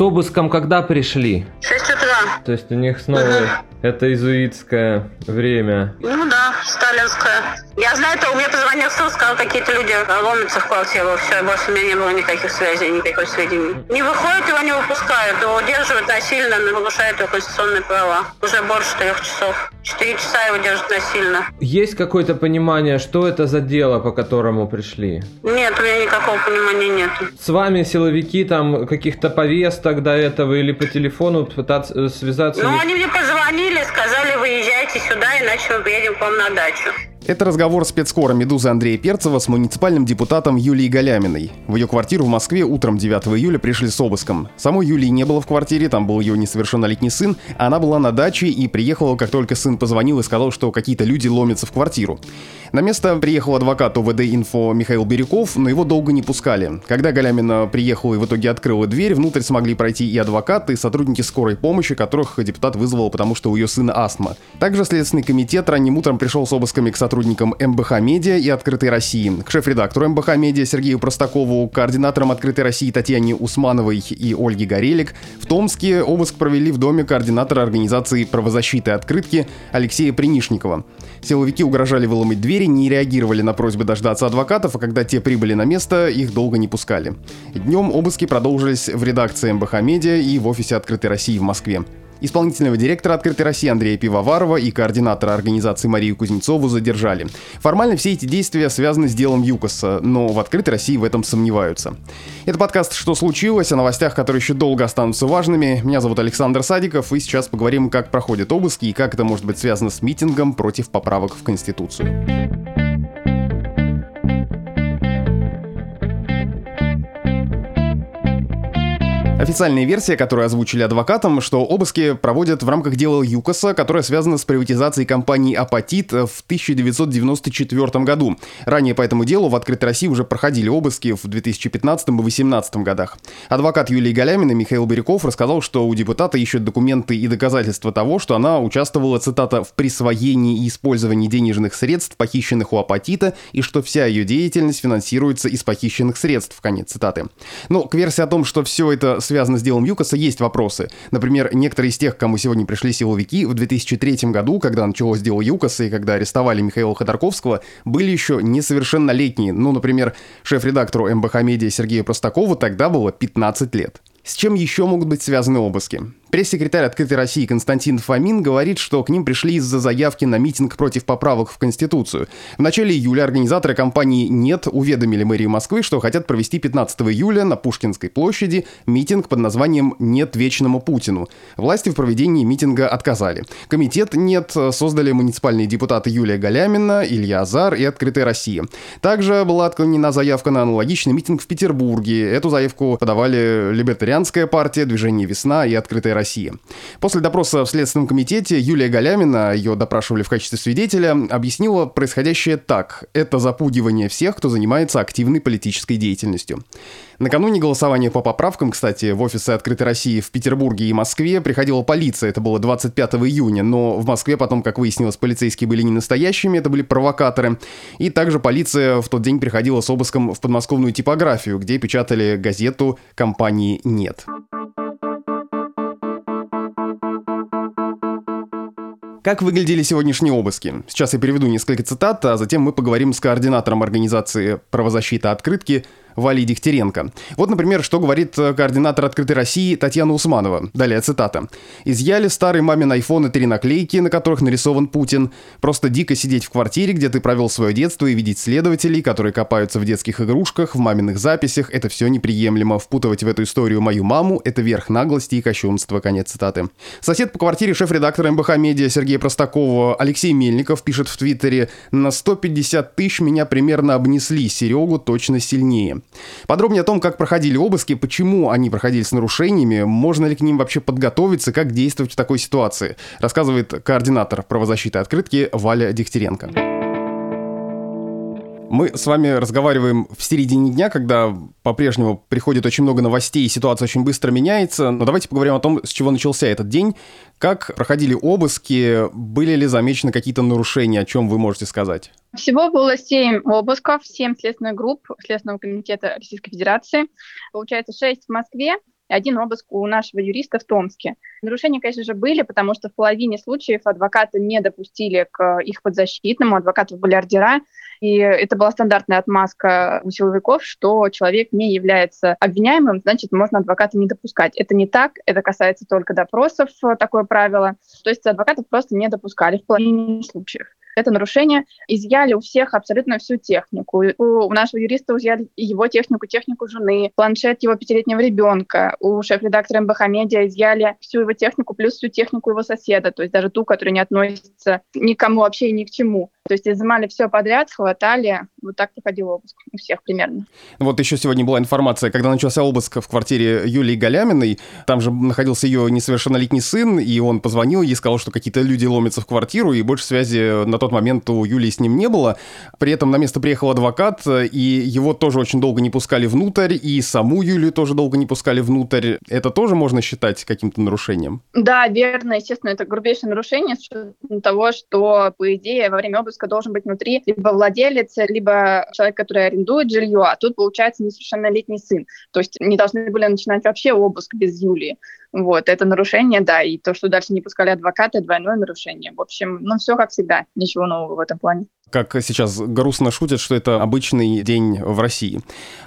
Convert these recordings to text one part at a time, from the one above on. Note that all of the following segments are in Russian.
с обыском когда пришли? 6 утра. То есть у них снова угу. это изуитское время. Ну да, сталинское. Я знаю, то у меня позвонил суд, сказал, какие-то люди ломятся в квартиру. Все, больше у меня не было никаких связей, никакой сведений. Не выходит, его не выпускают, его удерживают насильно, нарушают его конституционные права. Уже больше трех часов. Четыре часа его держат насильно. Есть какое-то понимание, что это за дело, по которому пришли? Нет, у меня никакого понимания нет. С вами силовики там каких-то повесток до этого или по телефону пытаться э, связаться? Ну, они мне позвонили, сказали, выезжайте сюда, иначе мы приедем к вам на дачу. Это разговор спецкора «Медузы» Андрея Перцева с муниципальным депутатом Юлией Галяминой. В ее квартиру в Москве утром 9 июля пришли с обыском. Самой Юлии не было в квартире, там был ее несовершеннолетний сын. Она была на даче и приехала, как только сын позвонил и сказал, что какие-то люди ломятся в квартиру. На место приехал адвокат ОВД «Инфо» Михаил Бирюков, но его долго не пускали. Когда Галямина приехала и в итоге открыла дверь, внутрь смогли пройти и адвокаты, и сотрудники скорой помощи, которых депутат вызвал, потому что у ее сына астма. Также Следственный комитет ранним утром пришел с обысками к сотрудникам МБХ «Медиа» и «Открытой России», к шеф-редактору МБХ «Медиа» Сергею Простакову, координаторам «Открытой России» Татьяне Усмановой и Ольге Горелик. В Томске обыск провели в доме координатора организации правозащиты «Открытки» Алексея Принишникова. Силовики угрожали выломать дверь не реагировали на просьбы дождаться адвокатов, а когда те прибыли на место, их долго не пускали. Днем обыски продолжились в редакции МБХ Медиа и в офисе Открытой России в Москве. Исполнительного директора «Открытой России» Андрея Пивоварова и координатора организации Марию Кузнецову задержали. Формально все эти действия связаны с делом ЮКОСа, но в «Открытой России» в этом сомневаются. Это подкаст «Что случилось?» о новостях, которые еще долго останутся важными. Меня зовут Александр Садиков, и сейчас поговорим, как проходят обыски и как это может быть связано с митингом против поправок в Конституцию. Официальная версия, которую озвучили адвокатам, что обыски проводят в рамках дела ЮКОСа, которое связано с приватизацией компании «Апатит» в 1994 году. Ранее по этому делу в «Открытой России» уже проходили обыски в 2015 и 2018 годах. Адвокат Юлии Галямина Михаил Бирюков рассказал, что у депутата ищут документы и доказательства того, что она участвовала, цитата, «в присвоении и использовании денежных средств, похищенных у «Апатита», и что вся ее деятельность финансируется из похищенных средств». Конец цитаты. Но к версии о том, что все это связано с делом ЮКОСа, есть вопросы. Например, некоторые из тех, кому сегодня пришли силовики, в 2003 году, когда началось дело ЮКОСа и когда арестовали Михаила Ходорковского, были еще несовершеннолетние. Ну, например, шеф-редактору МБХ Медиа Сергею Простакову тогда было 15 лет. С чем еще могут быть связаны обыски? Пресс-секретарь «Открытой России» Константин Фомин говорит, что к ним пришли из-за заявки на митинг против поправок в Конституцию. В начале июля организаторы компании «Нет» уведомили мэрию Москвы, что хотят провести 15 июля на Пушкинской площади митинг под названием «Нет вечному Путину». Власти в проведении митинга отказали. Комитет «Нет» создали муниципальные депутаты Юлия Галямина, Илья Азар и «Открытая Россия». Также была отклонена заявка на аналогичный митинг в Петербурге. Эту заявку подавали Либертарианская партия, Движение «Весна» и «Открытая России. После допроса в Следственном комитете Юлия Галямина, ее допрашивали в качестве свидетеля, объяснила происходящее так. Это запугивание всех, кто занимается активной политической деятельностью. Накануне голосования по поправкам, кстати, в офисы Открытой России в Петербурге и Москве приходила полиция, это было 25 июня, но в Москве потом, как выяснилось, полицейские были не настоящими, это были провокаторы. И также полиция в тот день приходила с обыском в подмосковную типографию, где печатали газету компании «Нет». Как выглядели сегодняшние обыски? Сейчас я переведу несколько цитат, а затем мы поговорим с координатором организации «Правозащита открытки» Вали Дегтяренко. Вот, например, что говорит э, координатор «Открытой России» Татьяна Усманова. Далее цитата. «Изъяли старый мамин айфон и три наклейки, на которых нарисован Путин. Просто дико сидеть в квартире, где ты провел свое детство, и видеть следователей, которые копаются в детских игрушках, в маминых записях. Это все неприемлемо. Впутывать в эту историю мою маму – это верх наглости и кощунства». Конец цитаты. Сосед по квартире шеф-редактора МБХ «Медиа» Сергея Простакова Алексей Мельников пишет в Твиттере «На 150 тысяч меня примерно обнесли, Серегу точно сильнее». Подробнее о том, как проходили обыски, почему они проходили с нарушениями, можно ли к ним вообще подготовиться, как действовать в такой ситуации, рассказывает координатор правозащиты открытки Валя Дегтяренко. Мы с вами разговариваем в середине дня, когда по-прежнему приходит очень много новостей, и ситуация очень быстро меняется. Но давайте поговорим о том, с чего начался этот день. Как проходили обыски, были ли замечены какие-то нарушения, о чем вы можете сказать? Всего было семь обысков, семь следственных групп Следственного комитета Российской Федерации. Получается, шесть в Москве и один обыск у нашего юриста в Томске. Нарушения, конечно же, были, потому что в половине случаев адвокаты не допустили к их подзащитному, адвокатов были ордера, и это была стандартная отмазка у силовиков, что человек не является обвиняемым, значит, можно адвоката не допускать. Это не так, это касается только допросов, такое правило. То есть адвокатов просто не допускали в половине случаев это нарушение, изъяли у всех абсолютно всю технику. У, нашего юриста изъяли его технику, технику жены, планшет его пятилетнего ребенка. У шеф-редактора МБХ Медиа изъяли всю его технику, плюс всю технику его соседа, то есть даже ту, которая не относится никому вообще и ни к чему. То есть изымали все подряд, хватали. Вот так проходил обыск у всех примерно. Вот еще сегодня была информация, когда начался обыск в квартире Юлии Галяминой, там же находился ее несовершеннолетний сын, и он позвонил ей, сказал, что какие-то люди ломятся в квартиру, и больше связи на тот момент у Юлии с ним не было. При этом на место приехал адвокат, и его тоже очень долго не пускали внутрь, и саму Юлию тоже долго не пускали внутрь. Это тоже можно считать каким-то нарушением? Да, верно. Естественно, это грубейшее нарушение с учетом того, что, по идее, во время обыска должен быть внутри либо владелец, либо человек, который арендует жилье, а тут, получается, несовершеннолетний сын. То есть не должны были начинать вообще обыск без Юлии. Вот, это нарушение, да, и то, что дальше не пускали адвокаты, двойное нарушение. В общем, ну, все как всегда, ничего нового в этом плане как сейчас грустно шутят, что это обычный день в России.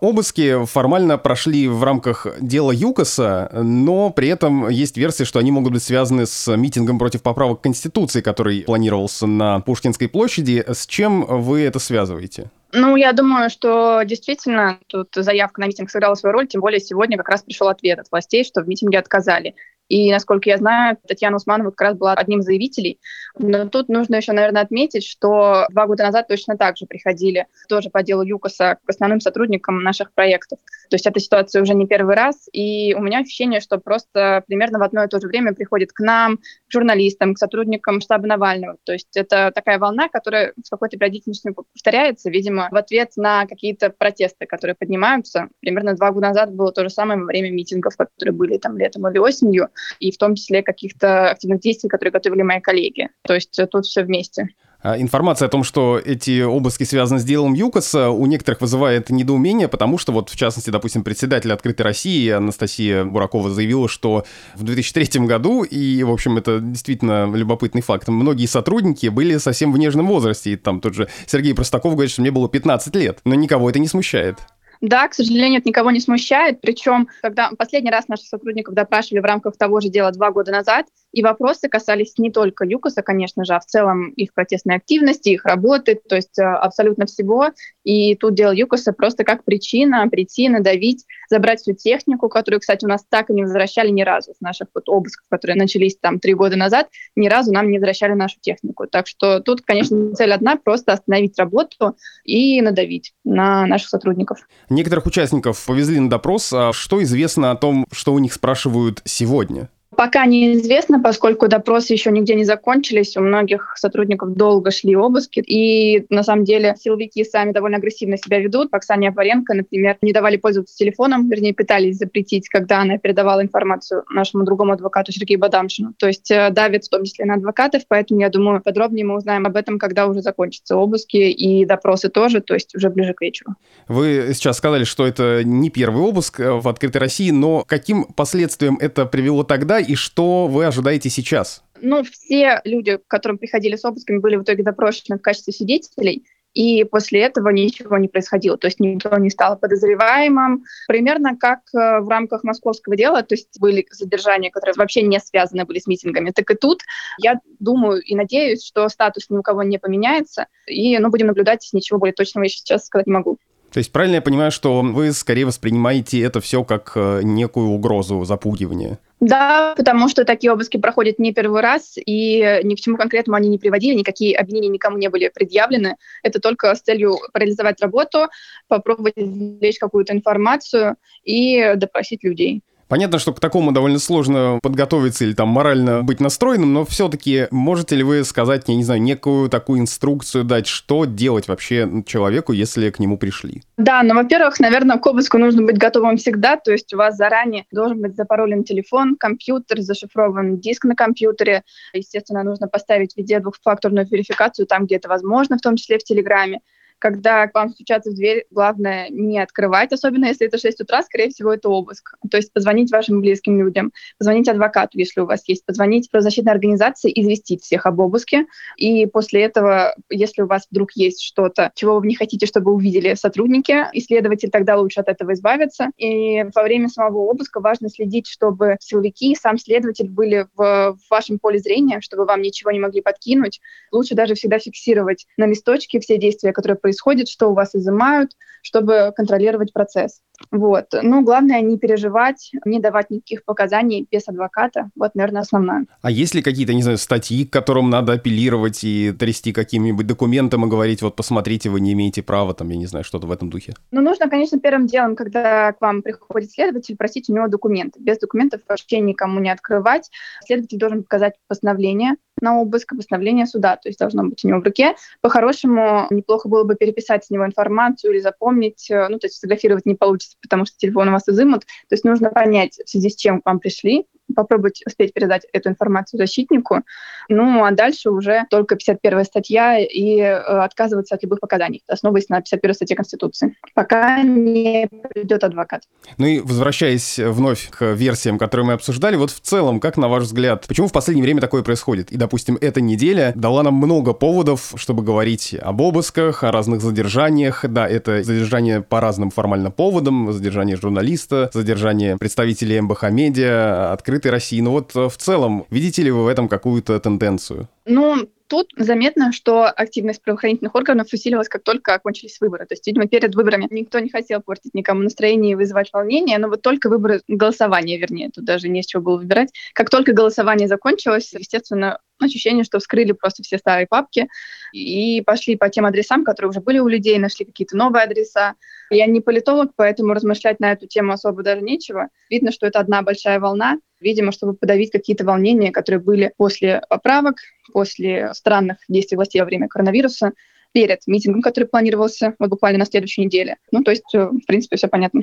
Обыски формально прошли в рамках дела ЮКОСа, но при этом есть версия, что они могут быть связаны с митингом против поправок Конституции, который планировался на Пушкинской площади. С чем вы это связываете? Ну, я думаю, что действительно тут заявка на митинг сыграла свою роль, тем более сегодня как раз пришел ответ от властей, что в митинге отказали. И, насколько я знаю, Татьяна Усманова как раз была одним из заявителей. Но тут нужно еще, наверное, отметить, что два года назад точно так же приходили тоже по делу ЮКОСа к основным сотрудникам наших проектов. То есть эта ситуация уже не первый раз. И у меня ощущение, что просто примерно в одно и то же время приходит к нам, к журналистам, к сотрудникам штаба Навального. То есть это такая волна, которая с какой-то периодичностью повторяется, видимо, в ответ на какие-то протесты, которые поднимаются. Примерно два года назад было то же самое во время митингов, которые были там летом или осенью и в том числе каких-то активных действий, которые готовили мои коллеги. То есть э, тут все вместе. А информация о том, что эти обыски связаны с делом ЮКОСа, у некоторых вызывает недоумение, потому что вот, в частности, допустим, председатель «Открытой России» Анастасия Буракова заявила, что в 2003 году, и, в общем, это действительно любопытный факт, многие сотрудники были совсем в нежном возрасте, и там тот же Сергей Простаков говорит, что мне было 15 лет, но никого это не смущает. Да, к сожалению, это никого не смущает. Причем, когда последний раз наших сотрудников допрашивали в рамках того же дела два года назад, и вопросы касались не только ЮКОСа, конечно же, а в целом их протестной активности, их работы, то есть э, абсолютно всего. И тут дело ЮКОСа просто как причина прийти, надавить, забрать всю технику, которую, кстати, у нас так и не возвращали ни разу с наших вот обысков, которые начались там три года назад, ни разу нам не возвращали нашу технику. Так что тут, конечно, цель одна — просто остановить работу и надавить на наших сотрудников. Некоторых участников повезли на допрос. А что известно о том, что у них спрашивают сегодня? Пока неизвестно, поскольку допросы еще нигде не закончились, у многих сотрудников долго шли обыски, и на самом деле силовики сами довольно агрессивно себя ведут. Оксане Апаренко, например, не давали пользоваться телефоном, вернее, пытались запретить, когда она передавала информацию нашему другому адвокату Сергею Бадамшину. То есть э, давят в том числе на адвокатов, поэтому, я думаю, подробнее мы узнаем об этом, когда уже закончатся обыски и допросы тоже, то есть уже ближе к вечеру. Вы сейчас сказали, что это не первый обыск э, в открытой России, но каким последствиям это привело тогда и что вы ожидаете сейчас? Ну, все люди, к которым приходили с обысками, были в итоге допрошены в качестве свидетелей, и после этого ничего не происходило. То есть никто не стал подозреваемым. Примерно как э, в рамках московского дела, то есть были задержания, которые вообще не связаны были с митингами, так и тут я думаю и надеюсь, что статус ни у кого не поменяется, и ну, будем наблюдать, ничего более точного я сейчас сказать не могу. То есть правильно я понимаю, что вы скорее воспринимаете это все как э, некую угрозу запугивания? Да, потому что такие обыски проходят не первый раз, и ни к чему конкретному они не приводили, никакие обвинения никому не были предъявлены. Это только с целью парализовать работу, попробовать извлечь какую-то информацию и допросить людей. Понятно, что к такому довольно сложно подготовиться или там морально быть настроенным, но все-таки можете ли вы сказать, я не знаю, некую такую инструкцию дать, что делать вообще человеку, если к нему пришли? Да, ну, во-первых, наверное, к обыску нужно быть готовым всегда, то есть у вас заранее должен быть запаролен телефон, компьютер, зашифрован диск на компьютере. Естественно, нужно поставить везде двухфакторную верификацию там, где это возможно, в том числе в Телеграме. Когда к вам стучатся в дверь, главное не открывать, особенно если это 6 утра, скорее всего, это обыск. То есть позвонить вашим близким людям, позвонить адвокату, если у вас есть, позвонить правозащитной организации, известить всех об обыске. И после этого, если у вас вдруг есть что-то, чего вы не хотите, чтобы увидели сотрудники, исследователь, тогда лучше от этого избавиться. И во время самого обыска важно следить, чтобы силовики и сам следователь были в, в вашем поле зрения, чтобы вам ничего не могли подкинуть. Лучше даже всегда фиксировать на листочке все действия, которые происходят, что у вас изымают, чтобы контролировать процесс. Вот. Ну, главное не переживать, не давать никаких показаний без адвоката. Вот, наверное, основное. А есть ли какие-то, не знаю, статьи, к которым надо апеллировать и трясти каким-нибудь документом и говорить, вот посмотрите, вы не имеете права, там, я не знаю, что-то в этом духе? Ну, нужно, конечно, первым делом, когда к вам приходит следователь, просить у него документы. Без документов вообще никому не открывать. Следователь должен показать постановление на обыск, постановление суда, то есть должно быть у него в руке. По-хорошему, неплохо было бы переписать с него информацию или запомнить, э, ну, то есть фотографировать не получится, потому что телефон у вас изымут. То есть нужно понять, в связи с чем к вам пришли, попробовать успеть передать эту информацию защитнику. Ну, а дальше уже только 51 статья и э, отказываться от любых показаний, основываясь на 51 статье Конституции, пока не придет адвокат. Ну и возвращаясь вновь к версиям, которые мы обсуждали, вот в целом, как на ваш взгляд, почему в последнее время такое происходит? И, допустим, эта неделя дала нам много поводов, чтобы говорить об обысках, о разных задержаниях. Да, это задержание по разным формально поводам, задержание журналиста, задержание представителей МБХ Медиа, открытые открытой России. Но вот э, в целом, видите ли вы в этом какую-то тенденцию? Ну, тут заметно, что активность правоохранительных органов усилилась, как только окончились выборы. То есть, видимо, перед выборами никто не хотел портить никому настроение и вызывать волнение, но вот только выборы, голосование, вернее, тут даже не с чего было выбирать. Как только голосование закончилось, естественно, ощущение, что вскрыли просто все старые папки и пошли по тем адресам, которые уже были у людей, нашли какие-то новые адреса. Я не политолог, поэтому размышлять на эту тему особо даже нечего. Видно, что это одна большая волна, видимо, чтобы подавить какие-то волнения, которые были после поправок, после странных действий властей во время коронавируса, перед митингом, который планировался вот буквально на следующей неделе. Ну, то есть, э, в принципе, все понятно.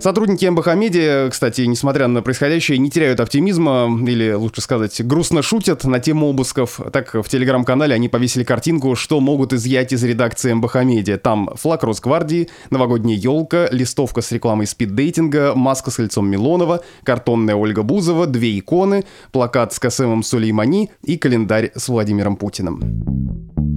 Сотрудники МБХ Медиа, кстати, несмотря на происходящее, не теряют оптимизма, или, лучше сказать, грустно шутят на тему обысков. Так, в телеграм-канале они повесили картинку, что могут изъять из редакции МБХ Медиа. Там флаг Росгвардии, новогодняя елка, листовка с рекламой спиддейтинга, маска с лицом Милонова, картонная Ольга Бузова, две иконы, плакат с Касемом Сулеймани и календарь с Владимиром Путиным.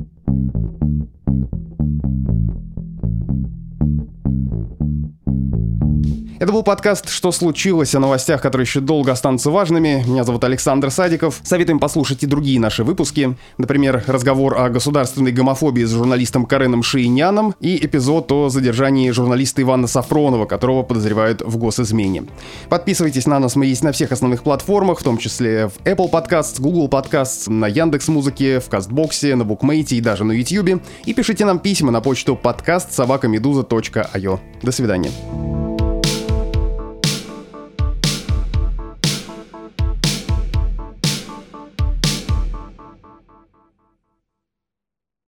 Это был подкаст «Что случилось?» о новостях, которые еще долго останутся важными. Меня зовут Александр Садиков. Советуем послушать и другие наши выпуски. Например, разговор о государственной гомофобии с журналистом Кареном Шииняном и эпизод о задержании журналиста Ивана Сафронова, которого подозревают в госизмене. Подписывайтесь на нас, мы есть на всех основных платформах, в том числе в Apple Podcasts, Google Podcasts, на Яндекс Музыке, в Кастбоксе, на Букмейте и даже на YouTube. И пишите нам письма на почту подкаст собакамедуза.io. До свидания.